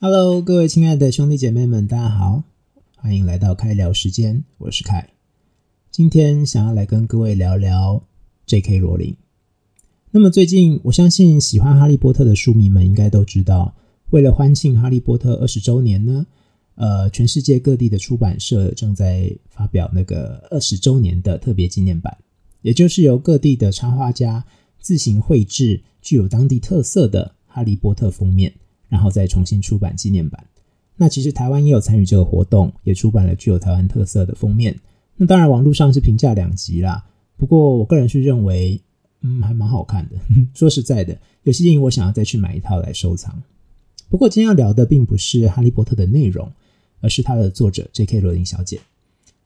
Hello，各位亲爱的兄弟姐妹们，大家好，欢迎来到开聊时间，我是凯。今天想要来跟各位聊聊 J.K. 罗琳。那么最近，我相信喜欢哈利波特的书迷们应该都知道，为了欢庆哈利波特二十周年呢，呃，全世界各地的出版社正在发表那个二十周年的特别纪念版，也就是由各地的插画家自行绘制具有当地特色的哈利波特封面。然后再重新出版纪念版。那其实台湾也有参与这个活动，也出版了具有台湾特色的封面。那当然网络上是评价两极啦。不过我个人是认为，嗯，还蛮好看的。说实在的，有些电影我想要再去买一套来收藏。不过今天要聊的并不是《哈利波特》的内容，而是它的作者 J.K. 罗琳小姐。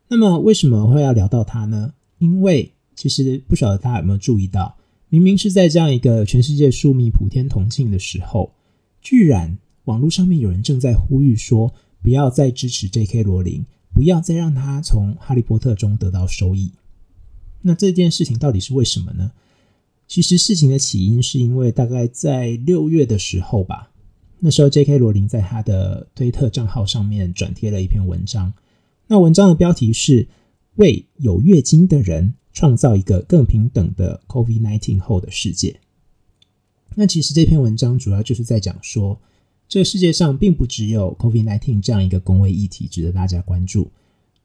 那么为什么会要聊到她呢？因为其实不晓得大家有没有注意到，明明是在这样一个全世界书迷普天同庆的时候。居然网络上面有人正在呼吁说，不要再支持 J.K. 罗琳，不要再让他从《哈利波特》中得到收益。那这件事情到底是为什么呢？其实事情的起因是因为大概在六月的时候吧，那时候 J.K. 罗琳在他的推特账号上面转贴了一篇文章。那文章的标题是“为有月经的人创造一个更平等的 COVID-19 后的世界”。那其实这篇文章主要就是在讲说，这世界上并不只有 COVID-19 这样一个公卫议题值得大家关注。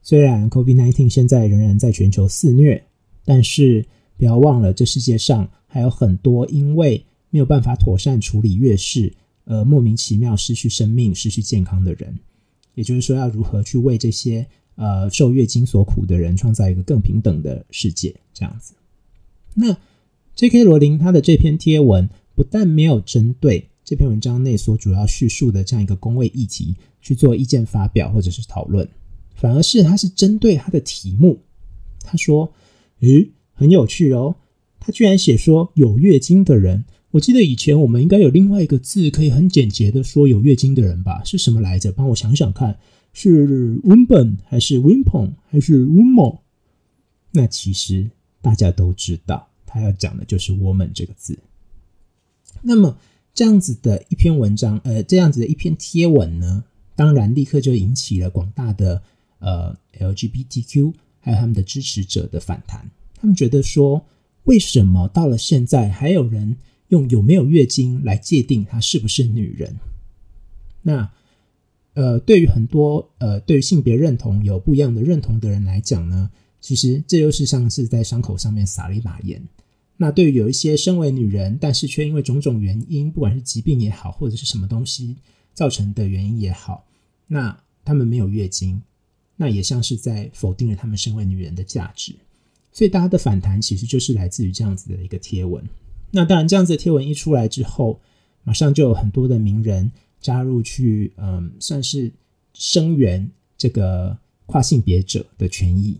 虽然 COVID-19 现在仍然在全球肆虐，但是不要忘了，这世界上还有很多因为没有办法妥善处理月事，而莫名其妙失去生命、失去健康的人。也就是说，要如何去为这些呃受月经所苦的人创造一个更平等的世界？这样子。那 J.K. 罗琳他的这篇贴文。不但没有针对这篇文章内所主要叙述的这样一个工位议题去做意见发表或者是讨论，反而是他是针对他的题目。他说：“诶，很有趣哦。”他居然写说有月经的人。我记得以前我们应该有另外一个字可以很简洁的说有月经的人吧？是什么来着？帮我想想看，是 woman 还是 women 还是 woman？那其实大家都知道，他要讲的就是 woman 这个字。那么这样子的一篇文章，呃，这样子的一篇贴文呢，当然立刻就引起了广大的呃 LGBTQ 还有他们的支持者的反弹。他们觉得说，为什么到了现在还有人用有没有月经来界定她是不是女人？那呃，对于很多呃对于性别认同有不一样的认同的人来讲呢，其实这又是像是在伤口上面撒了一把盐。那对于有一些身为女人，但是却因为种种原因，不管是疾病也好，或者是什么东西造成的原因也好，那她们没有月经，那也像是在否定了她们身为女人的价值。所以大家的反弹其实就是来自于这样子的一个贴文。那当然，这样子的贴文一出来之后，马上就有很多的名人加入去，嗯，算是声援这个跨性别者的权益。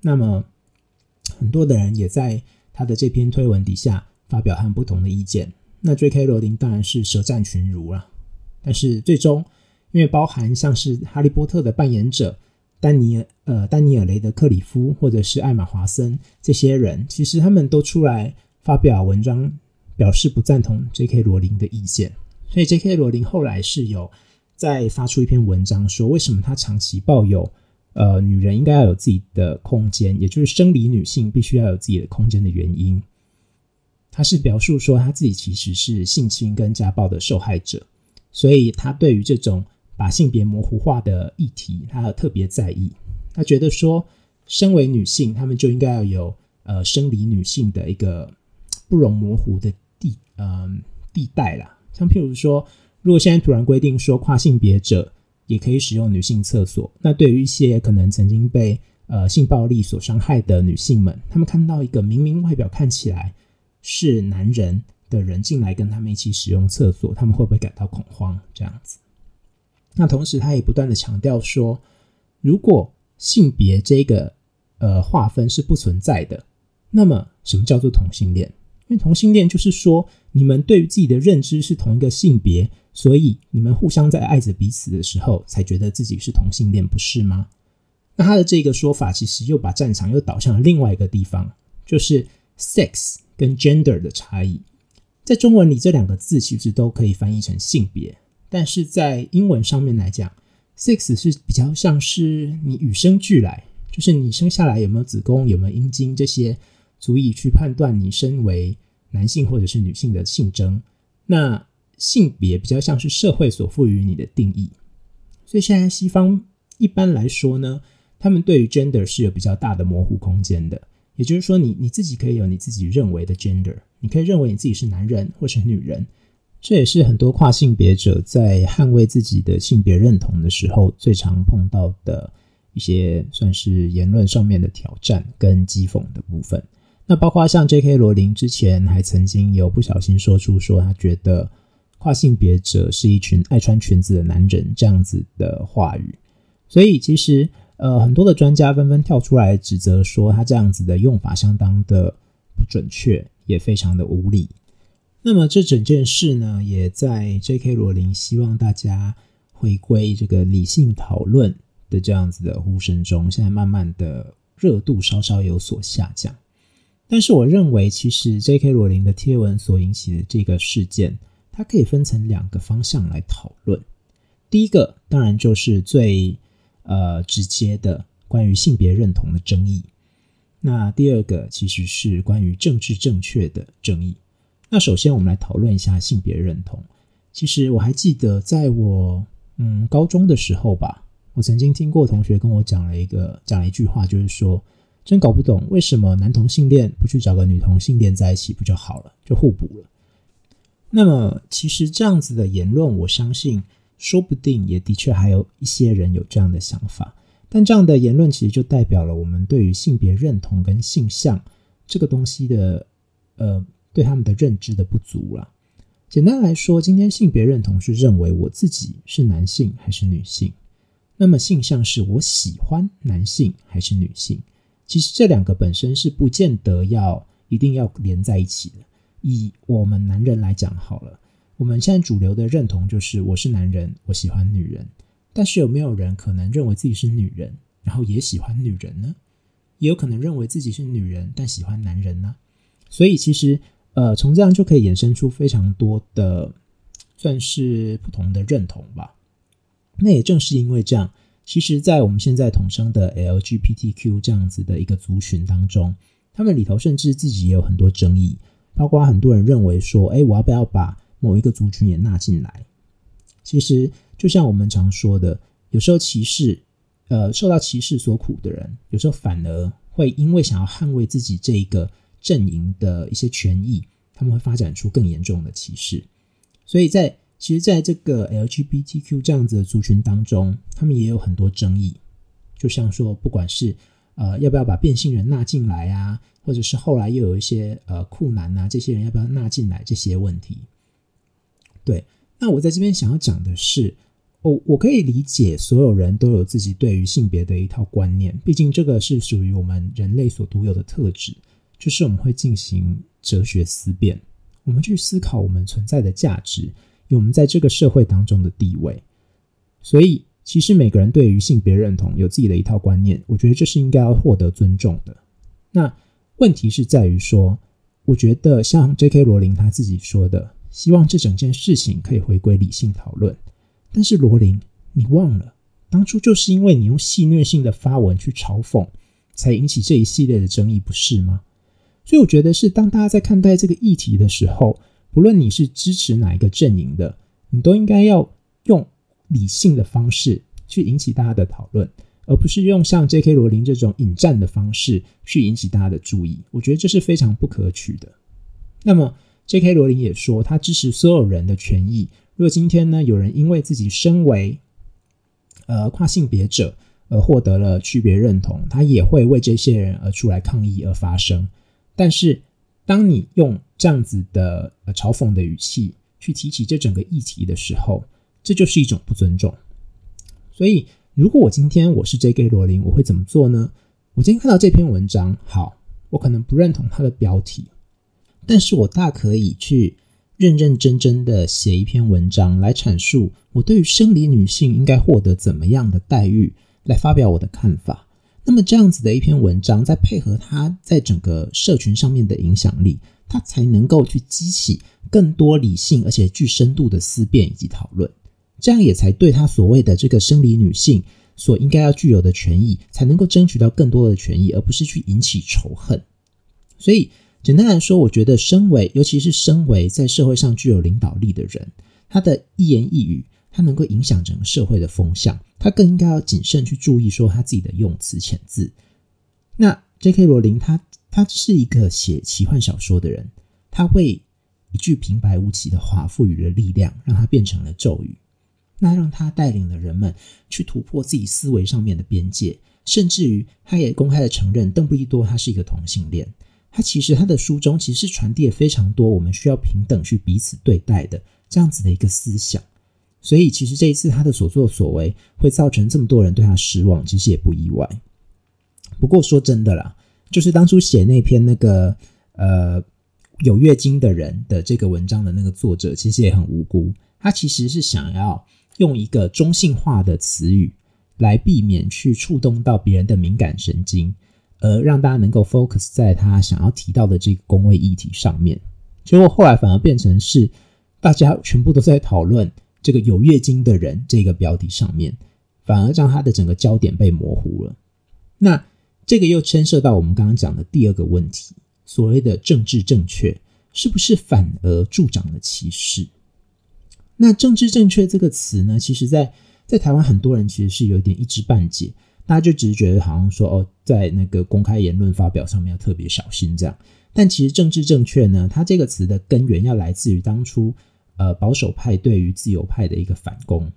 那么很多的人也在。他的这篇推文底下发表很不同的意见，那 J.K. 罗琳当然是舌战群儒了。但是最终，因为包含像是哈利波特的扮演者丹尼尔呃丹尼尔雷德克里夫或者是艾玛华森这些人，其实他们都出来发表文章，表示不赞同 J.K. 罗琳的意见。所以 J.K. 罗琳后来是有再发出一篇文章，说为什么他长期抱有。呃，女人应该要有自己的空间，也就是生理女性必须要有自己的空间的原因。他是表述说，他自己其实是性侵跟家暴的受害者，所以他对于这种把性别模糊化的议题，他特别在意。他觉得说，身为女性，她们就应该要有呃生理女性的一个不容模糊的地嗯地带啦。像譬如说，如果现在突然规定说跨性别者。也可以使用女性厕所。那对于一些可能曾经被呃性暴力所伤害的女性们，她们看到一个明明外表看起来是男人的人进来跟他们一起使用厕所，他们会不会感到恐慌？这样子。那同时，他也不断的强调说，如果性别这个呃划分是不存在的，那么什么叫做同性恋？因为同性恋就是说，你们对于自己的认知是同一个性别。所以你们互相在爱着彼此的时候，才觉得自己是同性恋，不是吗？那他的这个说法，其实又把战场又导向了另外一个地方，就是 sex 跟 gender 的差异。在中文里，这两个字其实都可以翻译成性别，但是在英文上面来讲，sex 是比较像是你与生俱来，就是你生下来有没有子宫、有没有阴茎这些，足以去判断你身为男性或者是女性的性征。那性别比较像是社会所赋予你的定义。所以现在西方一般来说呢，他们对于 gender 是有比较大的模糊空间的。也就是说，你你自己可以有你自己认为的 gender，你可以认为你自己是男人或是女人。这也是很多跨性别者在捍卫自己的性别认同的时候最常碰到的一些算是言论上面的挑战跟讥讽的部分。那包括像 J.K. 罗琳之前还曾经有不小心说出说他觉得跨性别者是一群爱穿裙子的男人这样子的话语。所以其实呃很多的专家纷纷跳出来指责说他这样子的用法相当的不准确，也非常的无理。那么这整件事呢，也在 J.K. 罗琳希望大家回归这个理性讨论的这样子的呼声中，现在慢慢的热度稍稍有所下降。但是我认为，其实 J.K. 罗琳的贴文所引起的这个事件，它可以分成两个方向来讨论。第一个当然就是最呃直接的关于性别认同的争议，那第二个其实是关于政治正确的争议。那首先，我们来讨论一下性别认同。其实我还记得，在我嗯高中的时候吧，我曾经听过同学跟我讲了一个讲了一句话，就是说，真搞不懂为什么男同性恋不去找个女同性恋在一起不就好了，就互补了。那么，其实这样子的言论，我相信说不定也的确还有一些人有这样的想法。但这样的言论其实就代表了我们对于性别认同跟性向这个东西的呃。对他们的认知的不足了。简单来说，今天性别认同是认为我自己是男性还是女性，那么性向是我喜欢男性还是女性。其实这两个本身是不见得要一定要连在一起的。以我们男人来讲好了，我们现在主流的认同就是我是男人，我喜欢女人。但是有没有人可能认为自己是女人，然后也喜欢女人呢？也有可能认为自己是女人，但喜欢男人呢？所以其实。呃，从这样就可以衍生出非常多的，算是不同的认同吧。那也正是因为这样，其实，在我们现在统称的 LGBTQ 这样子的一个族群当中，他们里头甚至自己也有很多争议，包括很多人认为说，哎，我要不要把某一个族群也纳进来？其实，就像我们常说的，有时候歧视，呃，受到歧视所苦的人，有时候反而会因为想要捍卫自己这一个。阵营的一些权益，他们会发展出更严重的歧视。所以在其实，在这个 LGBTQ 这样子的族群当中，他们也有很多争议。就像说，不管是呃要不要把变性人纳进来啊，或者是后来又有一些呃酷男啊，这些人要不要纳进来这些问题。对，那我在这边想要讲的是，我我可以理解所有人都有自己对于性别的一套观念，毕竟这个是属于我们人类所独有的特质。就是我们会进行哲学思辨，我们去思考我们存在的价值，有我们在这个社会当中的地位。所以，其实每个人对于性别认同有自己的一套观念，我觉得这是应该要获得尊重的。那问题是在于说，我觉得像 J.K. 罗琳他自己说的，希望这整件事情可以回归理性讨论。但是罗琳，你忘了，当初就是因为你用戏谑性的发文去嘲讽，才引起这一系列的争议，不是吗？所以我觉得是，当大家在看待这个议题的时候，不论你是支持哪一个阵营的，你都应该要理性的方式去引起大家的讨论，而不是用像 J.K. 罗琳这种引战的方式去引起大家的注意。我觉得这是非常不可取的。那么 J.K. 罗琳也说，他支持所有人的权益。如果今天呢，有人因为自己身为呃跨性别者而获得了区别认同，他也会为这些人而出来抗议而发声。但是，当你用这样子的呃嘲讽的语气去提起这整个议题的时候，这就是一种不尊重。所以，如果我今天我是 J.K. 罗琳，我会怎么做呢？我今天看到这篇文章，好，我可能不认同它的标题，但是我大可以去认认真真的写一篇文章来阐述我对于生理女性应该获得怎么样的待遇，来发表我的看法。那么这样子的一篇文章，再配合它在整个社群上面的影响力，它才能够去激起更多理性而且具深度的思辨以及讨论。这样也才对他所谓的这个生理女性所应该要具有的权益，才能够争取到更多的权益，而不是去引起仇恨。所以，简单来说，我觉得身为，尤其是身为在社会上具有领导力的人，他的一言一语，他能够影响整个社会的风向，他更应该要谨慎去注意说他自己的用词遣字。那 J.K. 罗琳，他他是一个写奇幻小说的人，他会一句平白无奇的话赋予了力量，让它变成了咒语，那让他带领了人们去突破自己思维上面的边界，甚至于他也公开的承认邓布利多他是一个同性恋。他其实他的书中其实传递了非常多我们需要平等去彼此对待的这样子的一个思想，所以其实这一次他的所作所为会造成这么多人对他失望，其实也不意外。不过说真的啦，就是当初写那篇那个呃有月经的人的这个文章的那个作者，其实也很无辜，他其实是想要用一个中性化的词语来避免去触动到别人的敏感神经。而让大家能够 focus 在他想要提到的这个工位议题上面，结果后来反而变成是大家全部都在讨论这个有月经的人这个标题上面，反而让他的整个焦点被模糊了。那这个又牵涉到我们刚刚讲的第二个问题，所谓的政治正确是不是反而助长了歧视？那政治正确这个词呢，其实在在台湾很多人其实是有点一知半解。大家就只是觉得好像说哦，在那个公开言论发表上面要特别小心这样，但其实政治正确呢，它这个词的根源要来自于当初呃保守派对于自由派的一个反攻。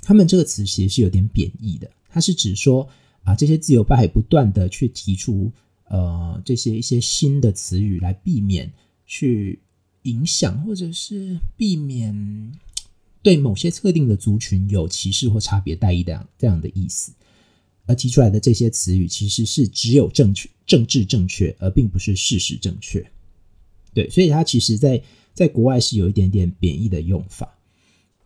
他们这个词其实是有点贬义的，它是指说啊这些自由派不断的去提出呃这些一些新的词语来避免去影响或者是避免对某些特定的族群有歧视或差别待遇的这样的意思。而提出来的这些词语，其实是只有正确、政治正确，而并不是事实正确。对，所以它其实，在在国外是有一点点贬义的用法。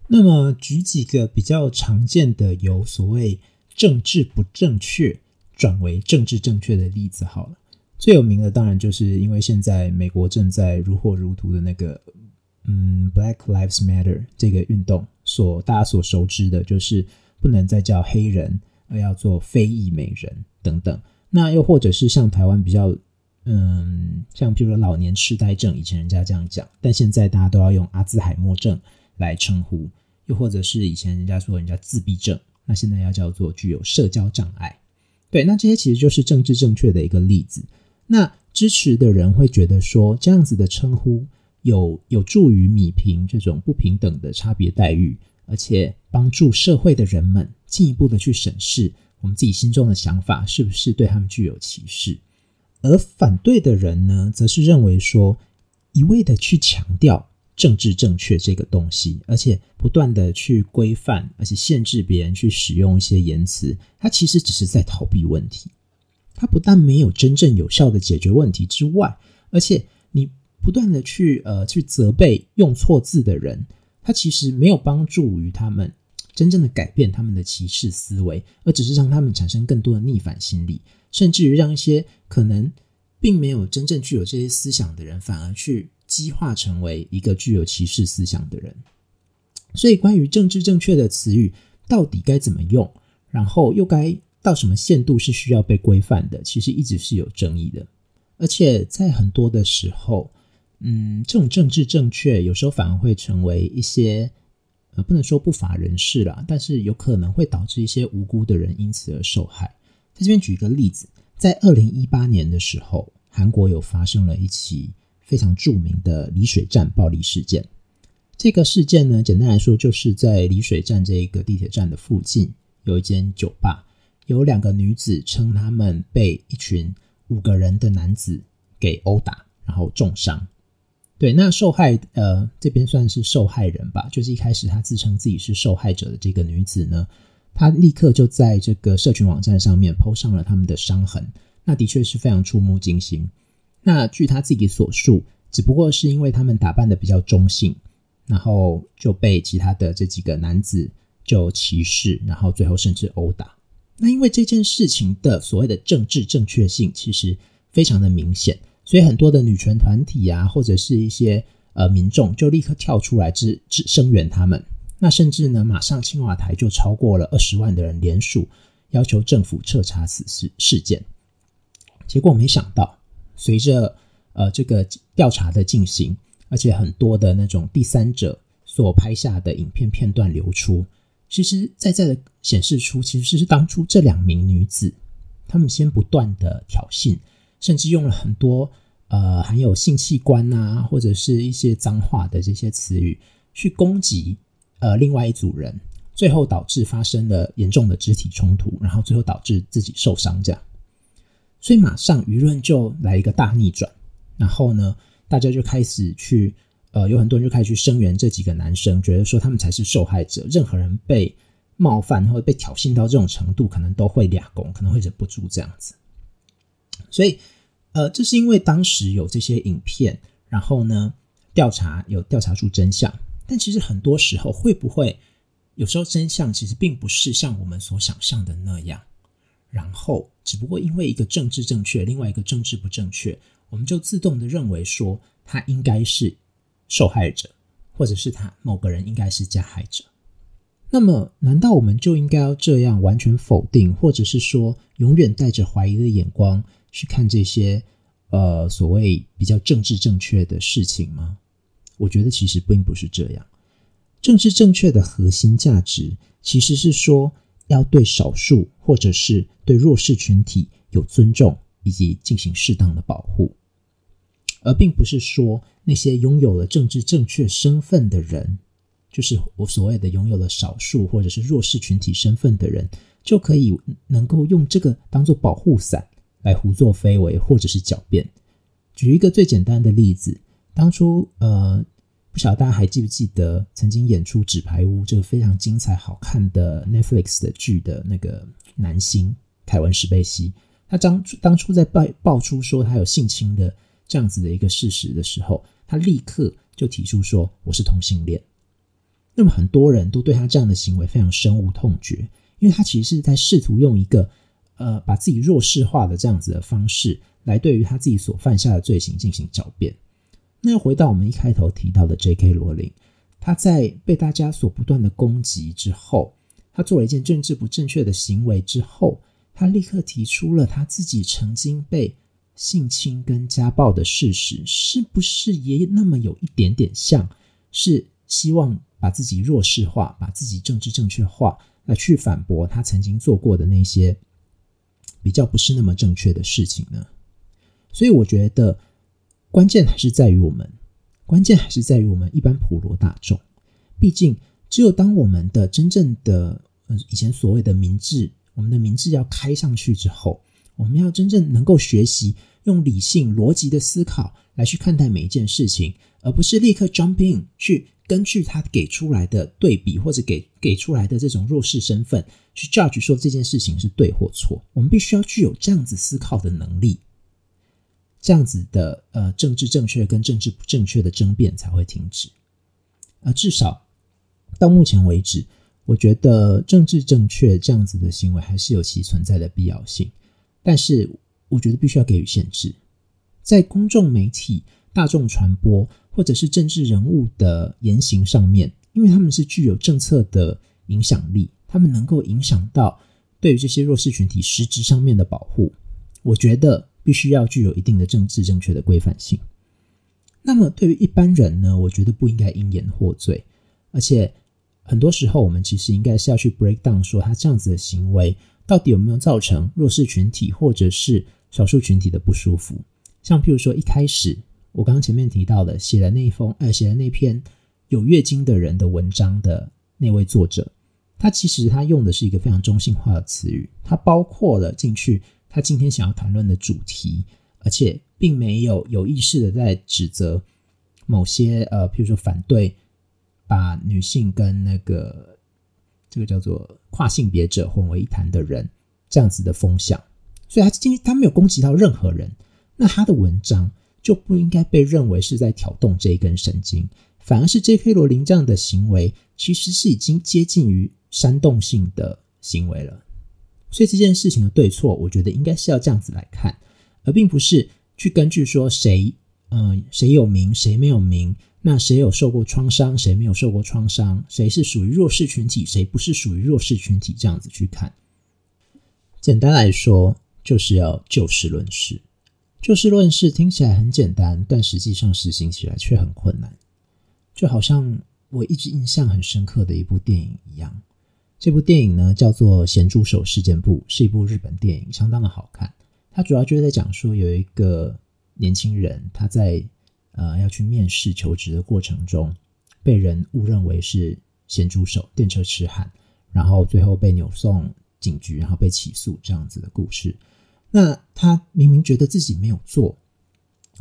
那么，举几个比较常见的由所谓政治不正确转为政治正确的例子，好了，最有名的当然就是因为现在美国正在如火如荼的那个嗯，Black Lives Matter 这个运动，所大家所熟知的就是不能再叫黑人。而要做非裔美人等等，那又或者是像台湾比较，嗯，像譬如说老年痴呆症，以前人家这样讲，但现在大家都要用阿兹海默症来称呼，又或者是以前人家说人家自闭症，那现在要叫做具有社交障碍。对，那这些其实就是政治正确的一个例子。那支持的人会觉得说，这样子的称呼有有助于米平这种不平等的差别待遇。而且帮助社会的人们进一步的去审视我们自己心中的想法是不是对他们具有歧视，而反对的人呢，则是认为说一味的去强调政治正确这个东西，而且不断的去规范，而且限制别人去使用一些言辞，它其实只是在逃避问题。它不但没有真正有效的解决问题之外，而且你不断的去呃去责备用错字的人。它其实没有帮助于他们真正的改变他们的歧视思维，而只是让他们产生更多的逆反心理，甚至于让一些可能并没有真正具有这些思想的人，反而去激化成为一个具有歧视思想的人。所以，关于政治正确的词语到底该怎么用，然后又该到什么限度是需要被规范的，其实一直是有争议的，而且在很多的时候。嗯，这种政治正确有时候反而会成为一些呃，不能说不法人士啦，但是有可能会导致一些无辜的人因此而受害。在这边举一个例子，在二零一八年的时候，韩国有发生了一起非常著名的丽水站暴力事件。这个事件呢，简单来说，就是在丽水站这一个地铁站的附近有一间酒吧，有两个女子称他们被一群五个人的男子给殴打，然后重伤。对，那受害呃这边算是受害人吧，就是一开始她自称自己是受害者的这个女子呢，她立刻就在这个社群网站上面 PO 上了他们的伤痕，那的确是非常触目惊心。那据她自己所述，只不过是因为他们打扮的比较中性，然后就被其他的这几个男子就歧视，然后最后甚至殴打。那因为这件事情的所谓的政治正确性其实非常的明显。所以很多的女权团体啊，或者是一些呃民众，就立刻跳出来支支声援他们。那甚至呢，马上青瓦台就超过了二十万的人联署，要求政府彻查此事事件。结果没想到，随着呃这个调查的进行，而且很多的那种第三者所拍下的影片片段流出，其实在在的显示出，其实是当初这两名女子，她们先不断的挑衅，甚至用了很多呃含有性器官啊，或者是一些脏话的这些词语去攻击。呃，另外一组人，最后导致发生了严重的肢体冲突，然后最后导致自己受伤，这样，所以马上舆论就来一个大逆转，然后呢，大家就开始去，呃，有很多人就开始去声援这几个男生，觉得说他们才是受害者，任何人被冒犯或者被挑衅到这种程度，可能都会俩拱，可能会忍不住这样子。所以，呃，这是因为当时有这些影片，然后呢，调查有调查出真相。但其实很多时候，会不会有时候真相其实并不是像我们所想象的那样？然后，只不过因为一个政治正确，另外一个政治不正确，我们就自动的认为说他应该是受害者，或者是他某个人应该是加害者。那么，难道我们就应该要这样完全否定，或者是说永远带着怀疑的眼光去看这些呃所谓比较政治正确的事情吗？我觉得其实并不是这样。政治正确的核心价值其实是说，要对少数或者是对弱势群体有尊重，以及进行适当的保护，而并不是说那些拥有了政治正确身份的人，就是我所谓的拥有了少数或者是弱势群体身份的人，就可以能够用这个当做保护伞来胡作非为或者是狡辩。举一个最简单的例子。当初，呃，不晓得大家还记不记得曾经演出《纸牌屋》这个非常精彩、好看的 Netflix 的剧的那个男星凯文·史贝西，他当当初在爆爆出说他有性侵的这样子的一个事实的时候，他立刻就提出说我是同性恋。那么很多人都对他这样的行为非常深恶痛绝，因为他其实是在试图用一个呃把自己弱势化的这样子的方式来对于他自己所犯下的罪行进行狡辩。那又回到我们一开头提到的 J.K. 罗琳，他在被大家所不断的攻击之后，他做了一件政治不正确的行为之后，他立刻提出了他自己曾经被性侵跟家暴的事实，是不是也那么有一点点像是希望把自己弱势化，把自己政治正确化，来去反驳他曾经做过的那些比较不是那么正确的事情呢？所以我觉得。关键还是在于我们，关键还是在于我们一般普罗大众。毕竟，只有当我们的真正的呃以前所谓的明智，我们的明智要开上去之后，我们要真正能够学习用理性逻辑的思考来去看待每一件事情，而不是立刻 jump in 去根据他给出来的对比或者给给出来的这种弱势身份去 judge 说这件事情是对或错。我们必须要具有这样子思考的能力。这样子的呃政治正确跟政治不正确的争辩才会停止，啊，至少到目前为止，我觉得政治正确这样子的行为还是有其存在的必要性，但是我觉得必须要给予限制，在公众媒体、大众传播或者是政治人物的言行上面，因为他们是具有政策的影响力，他们能够影响到对于这些弱势群体实质上面的保护，我觉得。必须要具有一定的政治正确的规范性。那么，对于一般人呢？我觉得不应该因言获罪。而且，很多时候我们其实应该是要去 break down，说他这样子的行为到底有没有造成弱势群体或者是少数群体的不舒服。像譬如说，一开始我刚刚前面提到的，写了那封呃，写了那篇有月经的人的文章的那位作者，他其实他用的是一个非常中性化的词语，他包括了进去。他今天想要谈论的主题，而且并没有有意识的在指责某些呃，譬如说反对把女性跟那个这个叫做跨性别者混为一谈的人这样子的风向，所以他今天他没有攻击到任何人，那他的文章就不应该被认为是在挑动这一根神经，反而是 J.K. 罗琳这样的行为其实是已经接近于煽动性的行为了。所以这件事情的对错，我觉得应该是要这样子来看，而并不是去根据说谁，嗯，谁有名谁没有名，那谁有受过创伤，谁没有受过创伤？谁是属于弱势群体，谁不是属于弱势群体？这样子去看。简单来说，就是要就事论事。就事论事听起来很简单，但实际上实行起来却很困难。就好像我一直印象很深刻的一部电影一样。这部电影呢叫做《咸猪手事件簿》，是一部日本电影，相当的好看。它主要就是在讲说有一个年轻人，他在呃要去面试求职的过程中，被人误认为是咸猪手、电车痴汉，然后最后被扭送警局，然后被起诉这样子的故事。那他明明觉得自己没有做，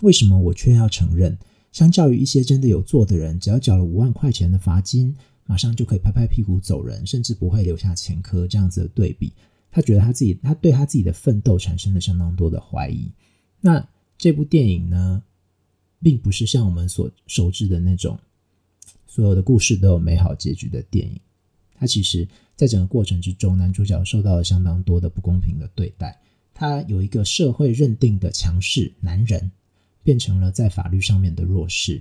为什么我却要承认？相较于一些真的有做的人，只要缴了五万块钱的罚金，马上就可以拍拍屁股走人，甚至不会留下前科这样子的对比，他觉得他自己，他对他自己的奋斗产生了相当多的怀疑。那这部电影呢，并不是像我们所熟知的那种所有的故事都有美好结局的电影。它其实，在整个过程之中，男主角受到了相当多的不公平的对待。他有一个社会认定的强势男人，变成了在法律上面的弱势，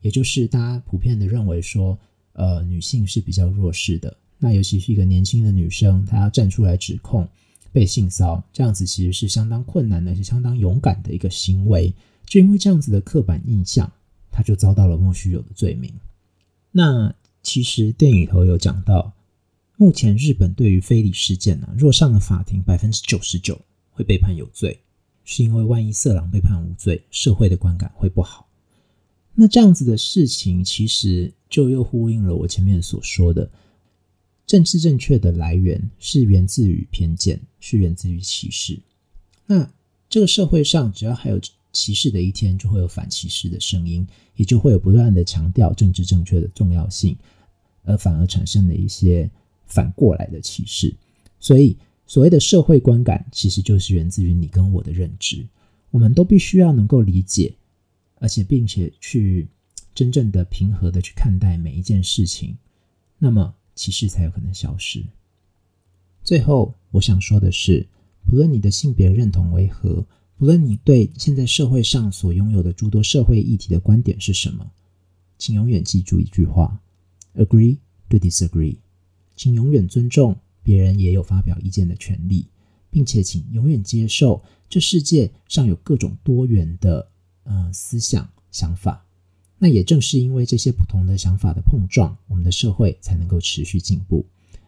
也就是大家普遍的认为说，呃，女性是比较弱势的。那尤其是一个年轻的女生，她要站出来指控被性骚这样子其实是相当困难的，是相当勇敢的一个行为。就因为这样子的刻板印象，他就遭到了莫须有的罪名。那其实电影头有讲到，目前日本对于非礼事件呢，若上了法庭，百分之九十九。会被判有罪，是因为万一色狼被判无罪，社会的观感会不好。那这样子的事情，其实就又呼应了我前面所说的，政治正确的来源是源自于偏见，是源自于歧视。那这个社会上，只要还有歧视的一天，就会有反歧视的声音，也就会有不断的强调政治正确的重要性，而反而产生了一些反过来的歧视，所以。所谓的社会观感，其实就是源自于你跟我的认知。我们都必须要能够理解，而且并且去真正的平和的去看待每一件事情，那么歧视才有可能消失。最后，我想说的是，不论你的性别认同为何，不论你对现在社会上所拥有的诸多社会议题的观点是什么，请永远记住一句话：agree to disagree。请永远尊重。别人也有发表意见的权利，并且请永远接受这世界上有各种多元的呃思想想法。那也正是因为这些不同的想法的碰撞，我们的社会才能够持续进步。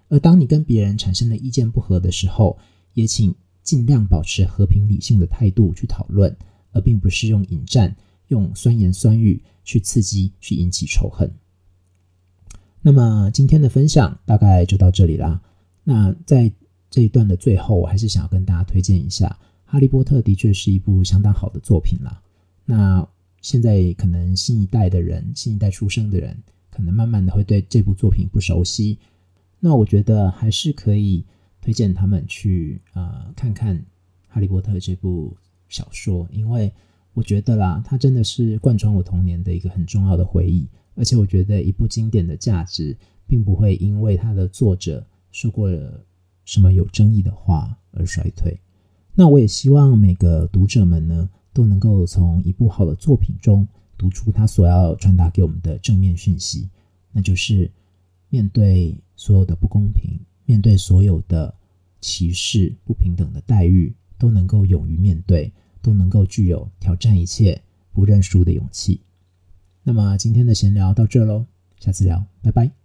而当你跟别人产生了意见不合的时候，也请尽量保持和平理性的态度去讨论，而并不是用引战、用酸言酸语去刺激、去引起仇恨。那么今天的分享大概就到这里啦。那在这一段的最后，我还是想要跟大家推荐一下《哈利波特》，的确是一部相当好的作品啦。那现在可能新一代的人，新一代出生的人，可能慢慢的会对这部作品不熟悉。那我觉得还是可以推荐他们去呃看看《哈利波特》这部小说，因为我觉得啦，它真的是贯穿我童年的一个很重要的回忆。而且我觉得一部经典的价值，并不会因为它的作者。说过了什么有争议的话而衰退？那我也希望每个读者们呢，都能够从一部好的作品中读出他所要传达给我们的正面讯息，那就是面对所有的不公平，面对所有的歧视、不平等的待遇，都能够勇于面对，都能够具有挑战一切、不认输的勇气。那么今天的闲聊到这喽，下次聊，拜拜。